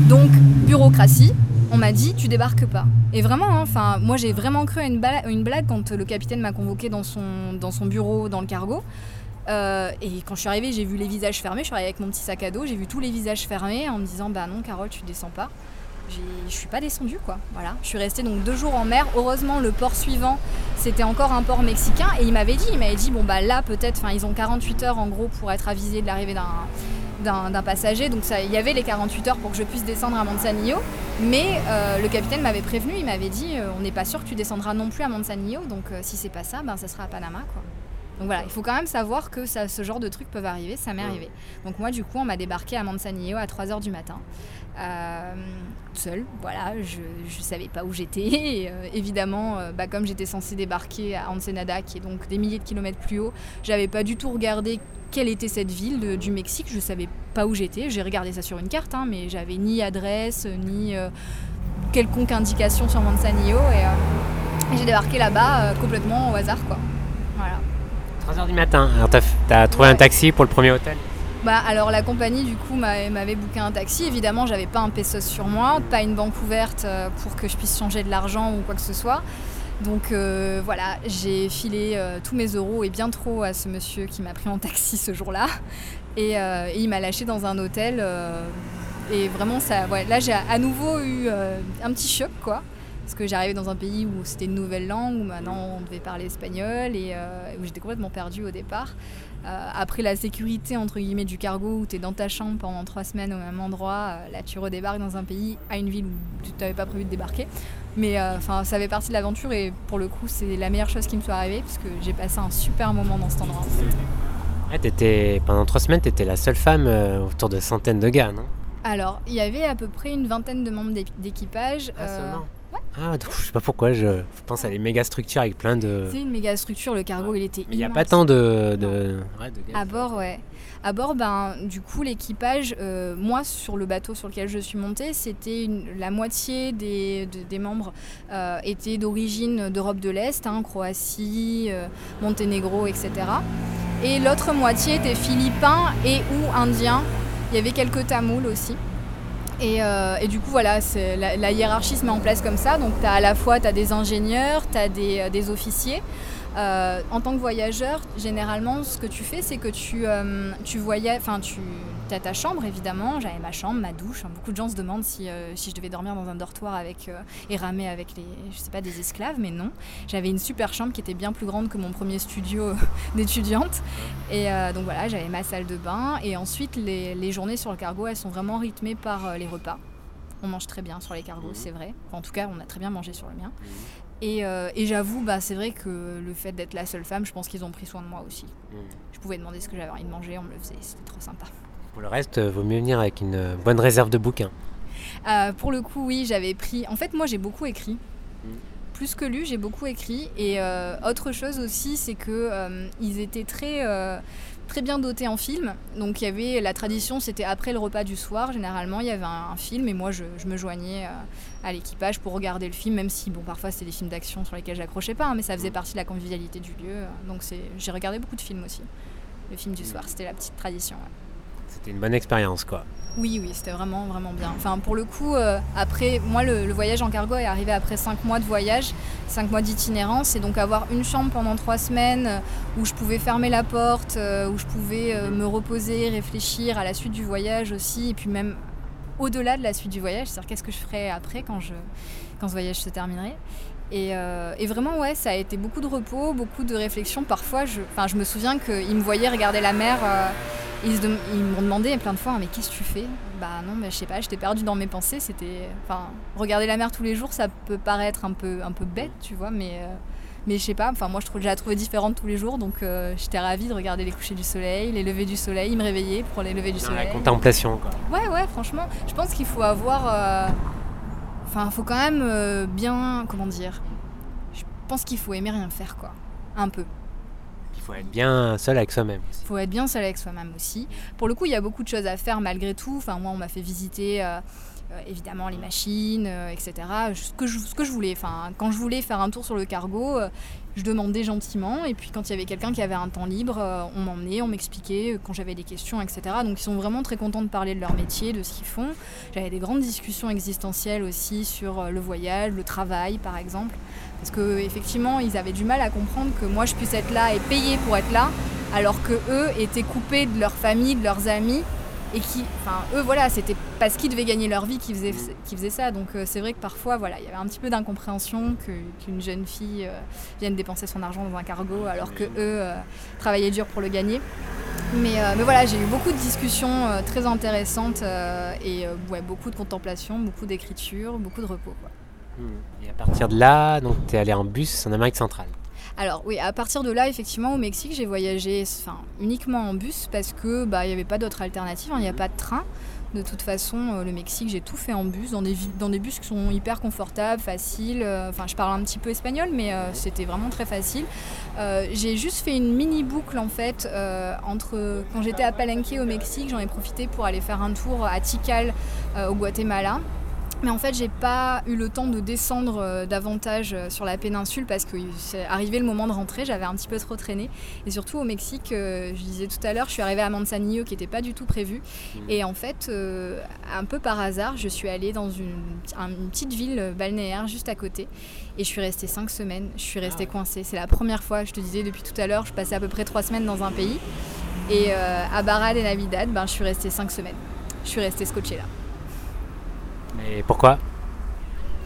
Donc bureaucratie, on m'a dit tu débarques pas. Et vraiment, hein, enfin moi j'ai vraiment cru à une, blague quand le capitaine m'a convoqué dans son, bureau dans le cargo. Euh, et quand je suis arrivée, j'ai vu les visages fermés. Je suis arrivée avec mon petit sac à dos, j'ai vu tous les visages fermés en me disant bah non Carole tu descends pas. Je suis pas descendue quoi. Voilà. Je suis restée donc deux jours en mer. Heureusement le port suivant c'était encore un port mexicain et il m'avait dit, il m'avait dit bon bah là peut-être, enfin ils ont 48 heures en gros pour être avisés de l'arrivée d'un d'un passager, donc il y avait les 48 heures pour que je puisse descendre à Manzanillo, mais euh, le capitaine m'avait prévenu, il m'avait dit euh, on n'est pas sûr que tu descendras non plus à Manzanillo, donc euh, si c'est pas ça, ben ça sera à Panama quoi. Donc voilà, il faut quand même savoir que ça, ce genre de trucs peuvent arriver, ça m'est arrivé. Donc moi du coup on m'a débarqué à Manzanillo à 3h du matin, euh, seule, voilà, je ne savais pas où j'étais. Et, euh, évidemment, euh, bah, comme j'étais censée débarquer à Ensenada, qui est donc des milliers de kilomètres plus haut, j'avais pas du tout regardé quelle était cette ville de- du Mexique, je savais pas où j'étais. J'ai regardé ça sur une carte, hein, mais j'avais ni adresse, ni euh, quelconque indication sur Manzanillo. Et, et j'ai débarqué là-bas complètement au hasard, quoi. Voilà. 3h du matin. Alors t'as, t'as trouvé un taxi pour le premier hôtel? Bah alors la compagnie du coup m'a- m'avait booké un taxi. Évidemment, j'avais pas un pesos sur moi, pas une banque ouverte euh, pour que je puisse changer de l'argent ou quoi que ce soit. Donc euh, voilà, j'ai filé euh, tous mes euros et bien trop à ce monsieur qui m'a pris en taxi ce jour-là. Et, il m'a lâché dans un hôtel. et vraiment, ça, là j'ai à nouveau eu un petit choc quoi. Parce que j'arrivais dans un pays où c'était une nouvelle langue, où maintenant on devait parler espagnol et euh, où j'étais complètement perdue au départ. Euh, après la sécurité entre guillemets du cargo où tu es dans ta chambre pendant trois semaines au même endroit, euh, là tu redébarques dans un pays à une ville où tu t'avais pas prévu de débarquer. Mais euh, enfin ça fait partie de l'aventure et pour le coup c'est la meilleure chose qui me soit arrivée parce que j'ai passé un super moment dans cet endroit. Ouais, t'étais, pendant 3 semaines, t'étais la seule femme euh, autour de centaines de gars, non? Alors il y avait à peu près une vingtaine de membres d'équ- d'équipage. Ah, euh, seulement Ah, donc, je sais pas pourquoi, je pense à les méga structures avec plein de. c'est une méga structure, le cargo il était Mais il n'y a pas tant de. de... ouais, de. À bord, ouais. À bord, ben, du coup, l'équipage, euh, moi, sur le bateau sur lequel je suis montée, c'était la moitié des, de- des membres euh, étaient d'origine d'Europe de l'Est, hein, Croatie, euh, Monténégro, etc. Et l'autre moitié était philippins et ou indiens. Il y avait quelques tamouls aussi. Et, euh, et du coup, voilà, la, la hiérarchie se met en place comme ça. Donc, as à la fois t'as des ingénieurs, tu as des, euh, des officiers. Euh, en tant que voyageur, généralement, ce que tu fais, c'est que tu, euh, tu voyages, enfin, tu as ta chambre, évidemment. J'avais ma chambre, ma douche. Beaucoup de gens se demandent si, euh, si je devais dormir dans un dortoir avec, euh, et ramer avec les, je sais pas, des esclaves, mais non. J'avais une super chambre qui était bien plus grande que mon premier studio (laughs) d'étudiante. Et euh, donc voilà, j'avais ma salle de bain. Et ensuite, les, les journées sur le cargo, elles sont vraiment rythmées par euh, les repas. On mange très bien sur les cargos, c'est vrai. Enfin, en tout cas, on a très bien mangé sur le mien. Et, euh, et j'avoue, bah, c'est vrai que le fait d'être la seule femme, je pense qu'ils ont pris soin de moi aussi. Mm. Je pouvais demander ce que j'avais envie de manger, on me le faisait, c'était trop sympa. Pour le reste, euh, vaut mieux venir avec une euh, bonne réserve de bouquins. Euh, pour le coup, oui, j'avais pris. En fait, moi, j'ai beaucoup écrit. plus que lu, j'ai beaucoup écrit. Et autre chose aussi, c'est que ils étaient très très bien doté en film. Donc il y avait la tradition, c'était après le repas du soir, généralement il y avait un, film et moi je, me joignais euh, à l'équipage pour regarder le film, même si bon parfois c'était des films d'action sur lesquels j'accrochais pas, hein, mais ça faisait partie de la convivialité du lieu. Donc j'ai regardé beaucoup de films aussi. Le film du soir, c'était la petite tradition. C'était une bonne expérience quoi. Oui, oui, c'était vraiment, vraiment bien. Enfin, pour le coup, euh, après, moi, le, voyage en cargo est arrivé après 5 mois de voyage, 5 mois d'itinérance, et donc avoir une chambre pendant 3 semaines euh, où je pouvais fermer la porte, euh, où je pouvais me reposer, réfléchir à la suite du voyage aussi, et puis même au-delà de la suite du voyage, c'est-à-dire qu'est-ce que je ferais après quand, je, quand ce voyage se terminerait. Et, vraiment, ouais, ça a été beaucoup de repos, beaucoup de réflexion. Parfois, je, je me souviens qu'ils me voyaient regarder la mer. Ils, m'ont demandé plein de fois, mais qu'est-ce que tu fais? Bah non, mais je sais pas, j'étais perdue dans mes pensées. C'était, enfin, regarder la mer tous les jours, ça peut paraître un peu, un peu bête, tu vois, mais, euh, mais je sais pas. Enfin, moi, je, trouve, je la trouvais différente tous les jours, donc euh, j'étais ravie de regarder les couchers du soleil, les levées du soleil, me réveiller pour les levées du soleil. La contemplation, quoi. Ouais, ouais, franchement, je pense qu'il faut avoir, euh, enfin, il faut quand même bien, comment dire, je pense qu'il faut aimer rien faire, quoi, un peu faut être bien seul avec soi-même. Il faut être bien seul avec soi-même aussi. Pour le coup, il y a beaucoup de choses à faire malgré tout. Enfin, moi, on m'a fait visiter euh, euh, évidemment les machines, euh, etc. Ce que, je, ce que je voulais. Enfin, quand je voulais faire un tour sur le cargo, je demandais gentiment. Et puis quand il y avait quelqu'un qui avait un temps libre, on m'emmenait, on m'expliquait quand j'avais des questions, etc. Donc ils sont vraiment très contents de parler de leur métier, de ce qu'ils font. J'avais des grandes discussions existentielles aussi sur le voyage, le travail, par exemple. Parce qu'effectivement, ils avaient du mal à comprendre que moi je puisse être là et payer pour être là, alors que eux étaient coupés de leur famille, de leurs amis, et qui, enfin, eux, voilà, c'était parce qu'ils devaient gagner leur vie qu'ils faisaient, faisaient ça. Donc euh, c'est vrai que parfois, voilà, il y avait un petit peu d'incompréhension qu'une jeune fille euh, vienne dépenser son argent dans un cargo, alors que eux euh, travaillaient dur pour le gagner. Mais, mais voilà, j'ai eu beaucoup de discussions très intéressantes et ouais, beaucoup de contemplation, beaucoup d'écriture, beaucoup de repos. Quoi. Et à partir de là, donc tu allé en bus en Amérique centrale alors oui, à partir de là, effectivement, au Mexique, j'ai voyagé uniquement en bus parce que bah, il n'y avait pas d'autre alternative, hein, il n'y a pas de train. De toute façon, euh, le Mexique, j'ai tout fait en bus, dans des, dans des bus qui sont hyper confortables, faciles. Euh, enfin, je parle un petit peu espagnol, mais euh, c'était vraiment très facile. j'ai juste fait une mini boucle en fait entre quand j'étais à Palenque au Mexique, j'en ai profité pour aller faire un tour à Tikal au Guatemala. Mais en fait, j'ai pas eu le temps de descendre euh, davantage euh, sur la péninsule parce que c'est arrivé le moment de rentrer, j'avais un petit peu trop traîné. Et surtout au Mexique, euh, je disais tout à l'heure, je suis arrivée à Manzanillo qui n'était pas du tout prévu. Mmh. Et en fait, un peu par hasard, je suis allée dans une, petite ville balnéaire juste à côté. Et je suis restée cinq semaines, je suis restée ah coincée. C'est la première fois, je te disais depuis tout à l'heure, je passais à peu près trois semaines dans un pays. Et à Barra de Navidad, ben, je suis restée cinq semaines. Je suis restée scotchée là. Et pourquoi?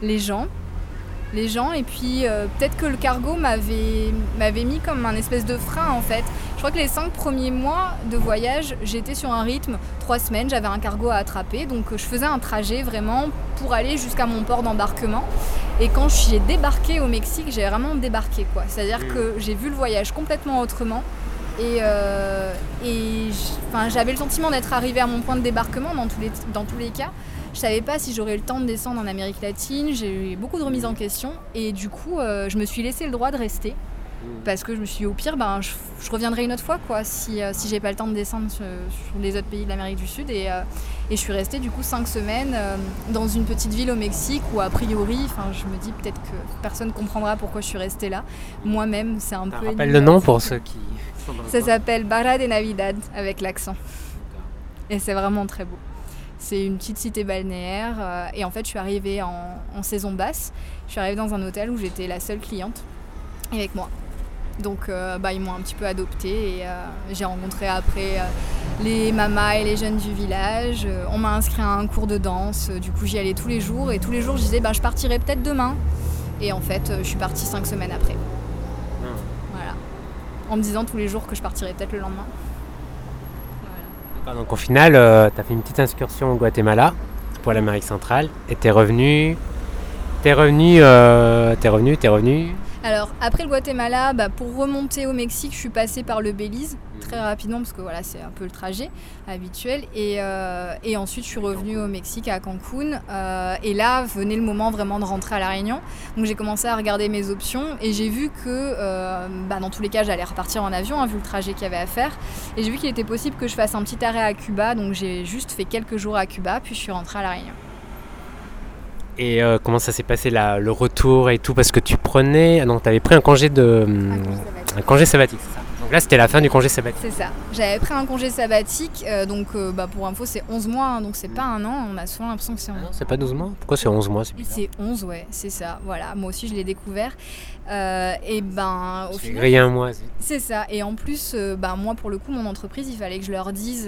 Les gens. Les gens, et puis euh, peut-être que le cargo m'avait, m'avait mis comme un espèce de frein en fait. Je crois que les cinq premiers mois de voyage, j'étais sur un rythme, trois semaines, j'avais un cargo à attraper, donc je faisais un trajet vraiment pour aller jusqu'à mon port d'embarquement. Et quand j'ai débarqué au Mexique, j'ai vraiment débarqué quoi. C'est-à-dire mmh. que j'ai vu le voyage complètement autrement. Et, euh, et j'avais le sentiment d'être arrivé à mon point de débarquement dans tous les, dans tous les cas. Je savais pas si j'aurais le temps de descendre en Amérique latine. J'ai eu beaucoup de remises en question. Et du coup, euh, je me suis laissé le droit de rester. Mmh. Parce que je me suis dit, au pire, ben, je, reviendrai une autre fois, quoi, si, euh, si j'ai pas le temps de descendre sur, les autres pays de l'Amérique du Sud. Et, euh, et, je suis restée du coup cinq semaines dans une petite ville au Mexique où, a priori, je me dis peut-être que personne comprendra pourquoi je suis restée là. Moi-même, c'est un peu. Rappelle le nom pour ceux qui. Ça s'appelle Barra de Navidad avec l'accent. Et c'est vraiment très beau. C'est une petite cité balnéaire. Euh, et en fait, je suis arrivée en, saison basse. Je suis arrivée dans un hôtel où j'étais la seule cliente avec moi. Donc euh, bah, ils m'ont un petit peu adoptée et euh, j'ai rencontré après les mamas et les jeunes du village. on m'a inscrit à un cours de danse, du coup j'y allais tous les jours et tous les jours je disais bah, je partirai peut-être demain. Et en fait je suis partie cinq semaines après. Ah. Voilà. En me disant tous les jours que je partirais peut-être le lendemain donc au final, euh, tu as fait une petite excursion au Guatemala pour l'Amérique centrale et tu es revenu. T'es revenu, euh, t'es revenu, t'es revenu. Alors après le Guatemala, bah, pour remonter au Mexique, je suis passée par le Belize. Très rapidement parce que voilà, c'est un peu le trajet habituel. Et, et ensuite, je suis revenue au Mexique, à Cancun. et là, venait le moment vraiment de rentrer à La Réunion. Donc j'ai commencé à regarder mes options et j'ai vu que bah, dans tous les cas, j'allais repartir en avion, hein, vu le trajet qu'il y avait à faire. Et j'ai vu qu'il était possible que je fasse un petit arrêt à Cuba. Donc j'ai juste fait quelques jours à Cuba, puis je suis rentrée à La Réunion. Et euh, comment ça s'est passé là, le retour et tout? Parce que tu prenais. Ah non, tu avais pris un congé de. Un congé sabbatique, c'est ça? Là, c'était la fin du congé sabbatique. C'est ça. J'avais pris un congé sabbatique. Euh, donc, euh, bah, pour info, c'est 11 mois. Hein, donc, c'est pas un an. On a souvent l'impression que c'est 11 mois. c'est pas 12 mois Pourquoi c'est 11 mois C'est 11, ouais. C'est ça. Voilà. Moi aussi, je l'ai découvert. et ben. Au final. Un. C'est ça. Et en plus, bah, moi, pour le coup, mon entreprise, il fallait que je leur dise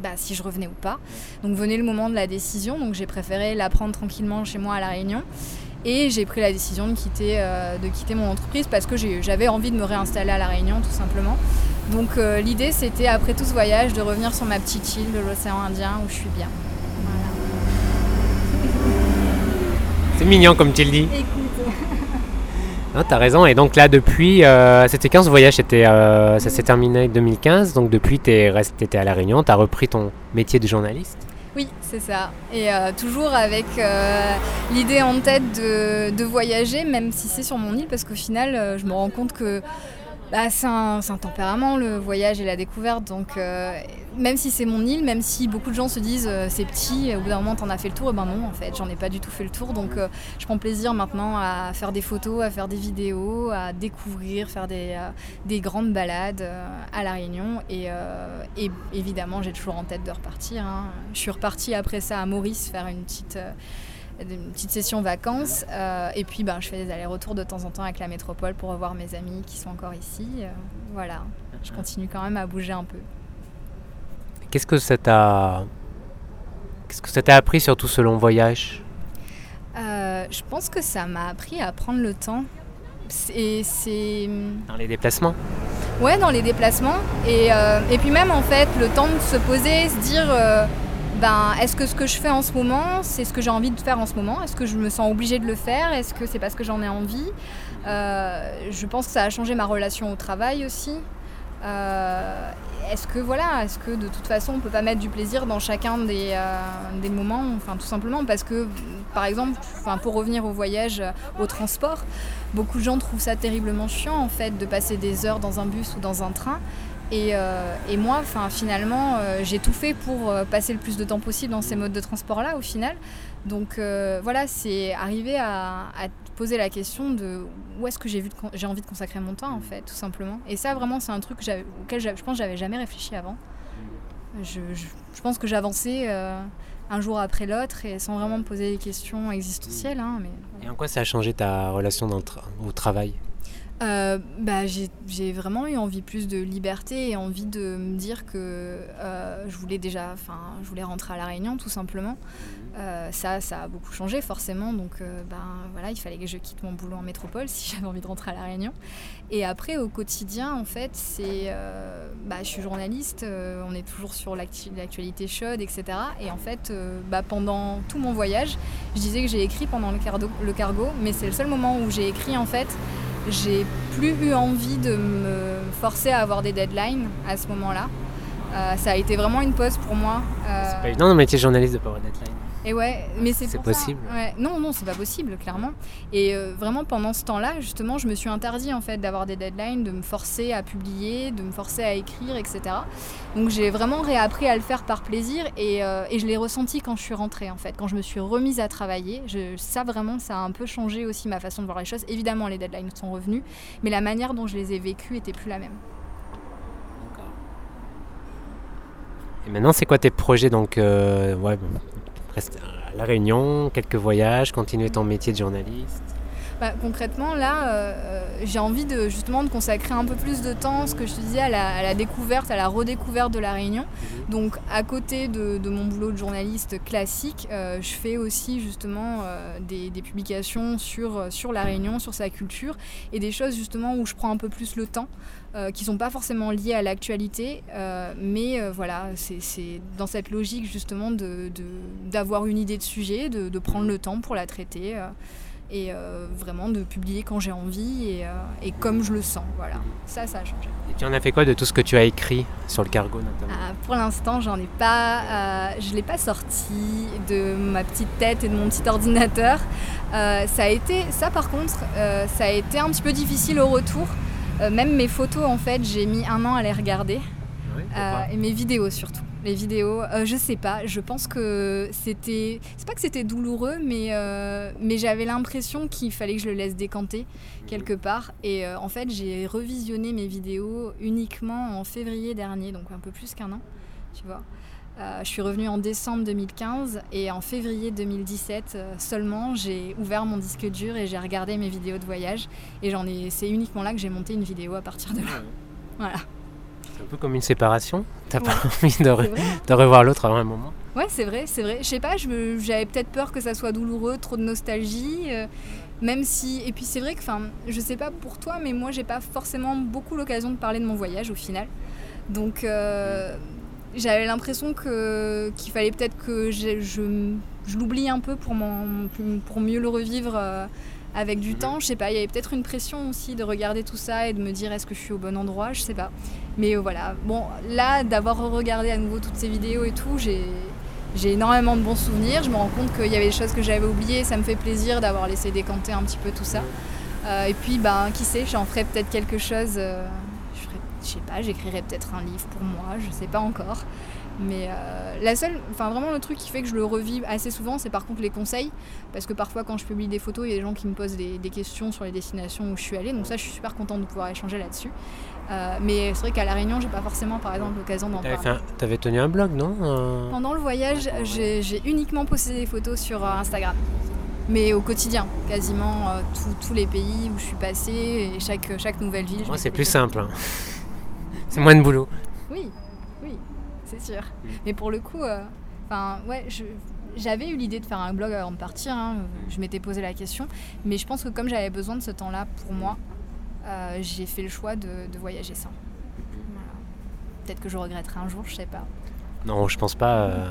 bah, si je revenais ou pas. Donc venait le moment de la décision, donc j'ai préféré la prendre tranquillement chez moi à La Réunion. Et j'ai pris la décision de quitter, euh, de quitter mon entreprise parce que j'avais envie de me réinstaller à La Réunion tout simplement. Donc euh, l'idée c'était après tout ce voyage de revenir sur ma petite île de l'océan Indien où je suis bien. C'est mignon comme tu le dis. Tu (laughs) t'as raison. Et donc là, depuis, euh, c'était 15 voyages, c'était, euh, ça s'est terminé en 2015. Donc depuis, tu étais à La Réunion, tu as repris ton métier de journaliste. Oui, c'est ça. Et euh, toujours avec l'idée en tête de, voyager, même si c'est sur mon île, parce qu'au final, je me rends compte que bah, c'est un, tempérament, le voyage et la découverte. Donc, euh, même si c'est mon île, même si beaucoup de gens se disent euh, c'est petit, au bout d'un moment t'en as fait le tour, et ben non, en fait, j'en ai pas du tout fait le tour. Donc, euh, je prends plaisir maintenant à faire des photos, à faire des vidéos, à découvrir, faire des, des grandes balades à La Réunion. Et, et évidemment, j'ai toujours en tête de repartir. Hein. Je suis repartie après ça à Maurice faire une petite une petite session vacances. Euh, et puis, ben, je fais des allers-retours de temps en temps avec la métropole pour revoir mes amis qui sont encore ici. Euh, voilà, je continue quand même à bouger un peu. Qu'est-ce que ça t'a Qu'est-ce que ça t'a appris sur tout ce long voyage? Euh, Je pense que ça m'a appris à prendre le temps. Et c'est... Dans les déplacements? Ouais, dans les déplacements. Et, et, puis même, en fait, le temps de se poser, se dire ben, est-ce que ce que je fais en ce moment, c'est ce que j'ai envie de faire en ce moment? Est-ce que je me sens obligée de le faire? Est-ce que c'est parce que j'en ai envie? Euh, Je pense que ça a changé ma relation au travail aussi. Euh, est-ce que voilà, est-ce que de toute façon on peut pas mettre du plaisir dans chacun des, euh, des moments, enfin tout simplement parce que par exemple, enfin pour revenir au voyage, au transport, beaucoup de gens trouvent ça terriblement chiant en fait de passer des heures dans un bus ou dans un train. Euh, et, moi, finalement, euh, j'ai tout fait pour euh, passer le plus de temps possible dans ces modes de transport-là, au final. Donc voilà, c'est arriver à, poser la question de où est-ce que j'ai envie de consacrer mon temps, en fait, tout simplement. Et ça, vraiment, c'est un truc auquel je pense j'avais jamais réfléchi avant. Je, pense que j'avançais un jour après l'autre et sans vraiment me poser des questions existentielles. Hein, mais, Et en quoi ça a changé ta relation au travail? Euh, bah, j'ai vraiment eu envie plus de liberté et envie de me dire que euh, je voulais déjà, enfin, je voulais rentrer à La Réunion tout simplement. Euh, ça, ça a beaucoup changé forcément, donc ben, voilà, il fallait que je quitte mon boulot en métropole (laughs) si j'avais envie de rentrer à La Réunion. Et après, au quotidien, en fait, c'est, bah, je suis journaliste, on est toujours sur l'actualité chaude, etc. Et en fait, bah, pendant tout mon voyage, je disais que j'ai écrit pendant le, le cargo, mais c'est le seul moment où j'ai écrit en fait j'ai plus eu envie de me forcer à avoir des deadlines à ce moment-là. Euh, ça a été vraiment une pause pour moi. Euh, c'est pas évident de métier journaliste de pas avoir de deadline. Et ouais, mais c'est possible. Non, non, c'est pas possible, clairement. Et euh, vraiment, pendant ce temps-là, justement, je me suis interdit en fait d'avoir des deadlines, de me forcer à publier, de me forcer à écrire, etc. Donc j'ai vraiment réappris à le faire par plaisir et, euh, et je l'ai ressenti quand je suis rentrée en fait, quand je me suis remise à travailler. Je, ça vraiment, ça a un peu changé aussi ma façon de voir les choses. Évidemment, les deadlines sont revenus, mais la manière dont je les ai vécues était plus la même. Et maintenant, c'est quoi tes projets donc euh, ouais, à La Réunion, quelques voyages, continuer ton métier de journaliste bah, concrètement, là, euh, euh, j'ai envie de justement de consacrer un peu plus de temps, ce que je te disais, à la, découverte, à la redécouverte de la Réunion. Mhm. Donc, à côté de, mon boulot de journaliste classique, euh, je fais aussi justement des, publications sur, sur la Réunion, sur sa culture, et des choses justement où je prends un peu plus le temps. qui ne sont pas forcément liées à l'actualité, mais voilà, c'est dans cette logique justement d'avoir de, d'avoir une idée de sujet, de, prendre le temps pour la traiter. Et euh, vraiment de publier quand j'ai envie et, euh, et comme je le sens. Voilà, ça, ça a changé. Et tu en as fait quoi de tout ce que tu as écrit sur le cargo notamment Ah, pour l'instant, j'en ai pas, euh, je l'ai pas sorti de ma petite tête et de mon petit ordinateur. Ça a été, ça par contre, ça a été un petit peu difficile au retour. Même mes photos, en fait, j'ai mis un an à les regarder. Oui, Euh, et mes vidéos surtout. Les vidéos, euh, je sais pas, je pense que c'était. C'est pas que c'était douloureux, mais, euh, mais j'avais l'impression qu'il fallait que je le laisse décanter quelque part. Et euh, en fait, j'ai revisionné mes vidéos uniquement en février dernier, donc un peu plus qu'un an, tu vois. Je suis revenue en décembre 2015 et en février 2017 euh, seulement j'ai ouvert mon disque dur et j'ai regardé mes vidéos de voyage et j'en ai c'est uniquement là que j'ai monté une vidéo à partir de là. Voilà. C'est un peu comme une séparation. T'as pas (laughs) envie de, re- revoir l'autre avant un moment Ouais, c'est vrai, c'est vrai. Je sais pas, j'avais peut-être peur que ça soit douloureux, trop de nostalgie. euh, même si. Et puis c'est vrai que, enfin, je sais pas pour toi, mais moi j'ai pas forcément beaucoup l'occasion de parler de mon voyage au final. Donc euh, j'avais l'impression que qu'il fallait peut-être que je, je, je l'oublie un peu pour, pour mieux le revivre euh, avec du Mhm. temps. Je sais pas, il y avait peut-être une pression aussi de regarder tout ça et de me dire est-ce que je suis au bon endroit, je sais pas. Mais euh, voilà, bon, là, d'avoir regardé à nouveau toutes ces vidéos et tout, j'ai. J'ai énormément de bons souvenirs, je me rends compte qu'il y avait des choses que j'avais oubliées, ça me fait plaisir d'avoir laissé décanter un petit peu tout ça. Euh, et puis, ben, qui sait, j'en ferai peut-être quelque chose, euh, je, ferai- je sais pas, j'écrirai peut-être un livre pour moi, je sais pas encore. Mais euh, la seule, enfin vraiment le truc qui fait que je le revis assez souvent, c'est par contre les conseils. Parce que parfois quand je publie des photos, il y a des gens qui me posent des, des questions sur les destinations où je suis allée. Donc ça, je suis super contente de pouvoir échanger là-dessus. Euh, mais c'est vrai qu'à La Réunion, j'ai pas forcément par exemple l'occasion d'en parler. t'avais tenu un blog, non Euh, Pendant le voyage, j'ai uniquement posté des photos sur Instagram. Mais au quotidien, quasiment tous- tous les pays où je suis passée et chaque, chaque nouvelle ville. Moi, c'est plus simple. hein. (laughs) c'est moins de boulot. C'est sûr. Mais pour le coup, euh, enfin, ouais, je- j'avais eu l'idée de faire un blog avant de partir. hein, Je m'étais posé la question. Mais je pense que comme j'avais besoin de ce temps-là pour moi, euh, j'ai fait le choix de, de voyager sans. Voilà. Peut-être que je regretterai un jour, je sais pas. Non, je pense pas. euh,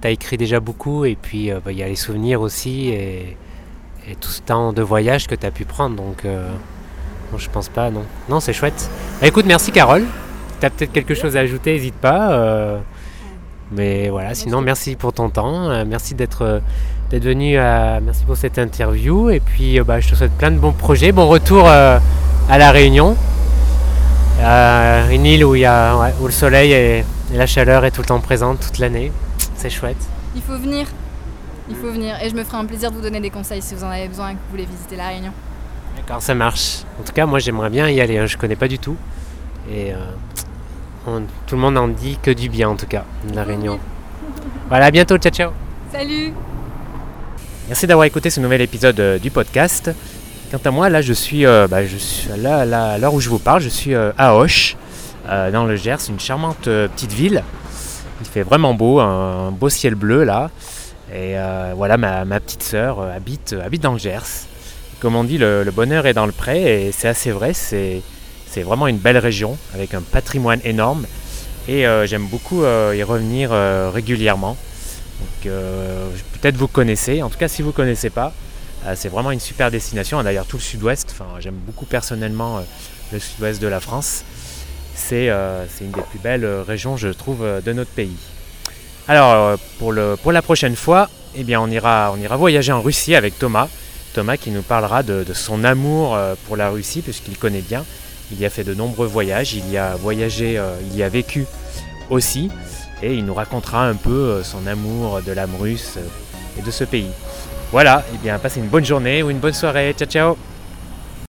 T'as écrit déjà beaucoup et puis euh, bah, il y a les souvenirs aussi et, et tout ce temps de voyage que t'as pu prendre. Donc, euh, non, je pense pas, non. Non, c'est chouette. Bah, écoute, merci Carole. T'as peut-être quelque chose à ajouter, n'hésite pas. euh, mais voilà, sinon, merci pour ton temps. euh, merci d'être euh, d'être venu. à- merci pour cette interview. Et puis, bah, je te souhaite plein de bons projets. Bon retour euh, à La Réunion. Euh, une île où, il y a, ouais, où le soleil et, et la chaleur est tout le temps présente toute l'année. C'est chouette. Il faut venir. Il faut venir. Et je me ferai un plaisir de vous donner des conseils si vous en avez besoin et que vous voulez visiter La Réunion. D'accord, ça marche. En tout cas, moi j'aimerais bien y aller. hein, Je connais pas du tout. Et euh, on- tout le monde en dit que du bien en tout cas de la Réunion. Voilà, à bientôt. Ciao, ciao. Salut Merci d'avoir écouté ce nouvel épisode euh, du podcast. Quant à moi, là, je suis, euh, bah, je suis là, là, à l'heure où je vous parle, je suis euh, à euh, dans le Gers, une charmante euh, petite ville. Il fait vraiment beau, un, beau ciel bleu là. Et euh, voilà, ma, ma petite sœur habite, habite dans le Gers. Comme on dit, le, le bonheur est dans le pré, et c'est assez vrai. C'est, c'est vraiment une belle région avec un patrimoine énorme. Et euh, j'aime beaucoup euh, y revenir euh, régulièrement. Peut-être vous connaissez, en tout cas si vous ne connaissez pas, c'est vraiment une super destination. D'ailleurs tout le sud-ouest, j'aime beaucoup personnellement le sud-ouest de la France. C'est une des plus belles régions je trouve de notre pays. Alors pour, la prochaine fois, eh bien, on, ira, on ira voyager en Russie avec Thomas. Thomas qui nous parlera de, son amour pour la Russie puisqu'il connaît bien. Il y a fait de nombreux voyages, il y a voyagé, euh, il y a vécu aussi et il nous racontera un peu euh, son amour de l'âme russe euh, et de ce pays. Voilà, et bien passez une bonne journée ou une bonne soirée. Ciao ciao